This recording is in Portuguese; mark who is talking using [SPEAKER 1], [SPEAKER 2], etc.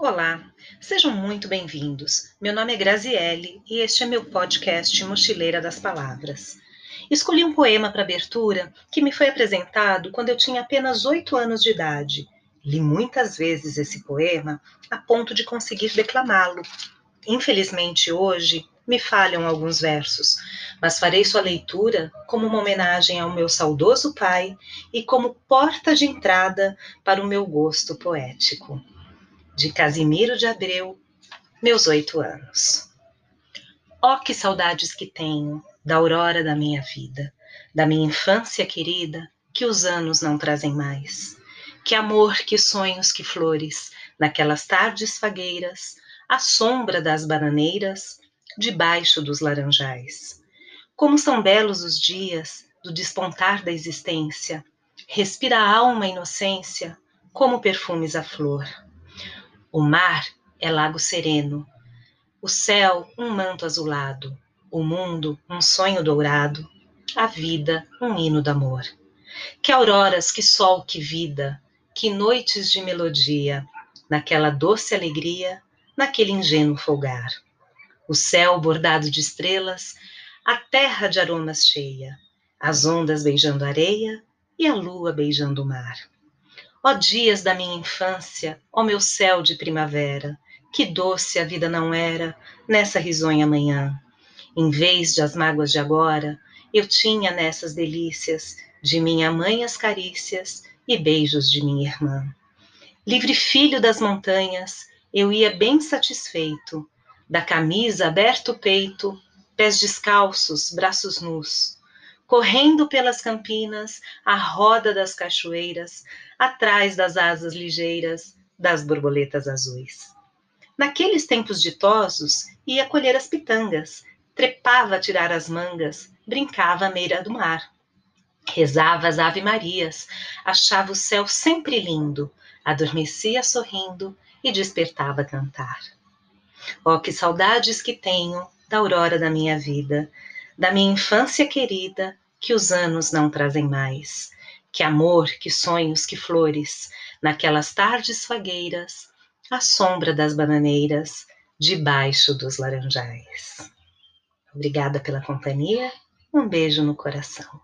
[SPEAKER 1] Olá, sejam muito bem-vindos. Meu nome é Graziele e este é meu podcast Mochileira das Palavras. Escolhi um poema para abertura que me foi apresentado quando eu tinha apenas oito anos de idade. Li muitas vezes esse poema a ponto de conseguir declamá-lo. Infelizmente, hoje me falham alguns versos, mas farei sua leitura como uma homenagem ao meu saudoso pai e como porta de entrada para o meu gosto poético de Casimiro de Abreu, meus oito anos. Oh, que saudades que tenho da aurora da minha vida, da minha infância querida, que os anos não trazem mais. Que amor, que sonhos, que flores, naquelas tardes fagueiras, à sombra das bananeiras, debaixo dos laranjais. Como são belos os dias do despontar da existência, respira a alma a inocência, como perfumes a flor. O mar é lago sereno, o céu um manto azulado, o mundo um sonho dourado, a vida um hino de amor. Que auroras, que sol, que vida, que noites de melodia, naquela doce alegria, naquele ingênuo folgar. O céu bordado de estrelas, a terra de aromas cheia, as ondas beijando a areia e a lua beijando o mar. Ó dias da minha infância, ó meu céu de primavera, que doce a vida não era nessa risonha manhã. Em vez de as mágoas de agora, eu tinha nessas delícias de minha mãe as carícias e beijos de minha irmã. Livre filho das montanhas, eu ia bem satisfeito, da camisa aberto o peito, pés descalços, braços nus, correndo pelas campinas, à roda das cachoeiras, atrás das asas ligeiras das borboletas azuis. Naqueles tempos ditosos, ia colher as pitangas, trepava a tirar as mangas, brincava à meira do mar. Rezava as ave-marias, achava o céu sempre lindo, adormecia sorrindo e despertava a cantar. Oh, que saudades que tenho da aurora da minha vida, da minha infância querida, que os anos não trazem mais. Que amor, que sonhos, que flores, naquelas tardes fagueiras, à sombra das bananeiras, debaixo dos laranjais. Obrigada pela companhia, um beijo no coração.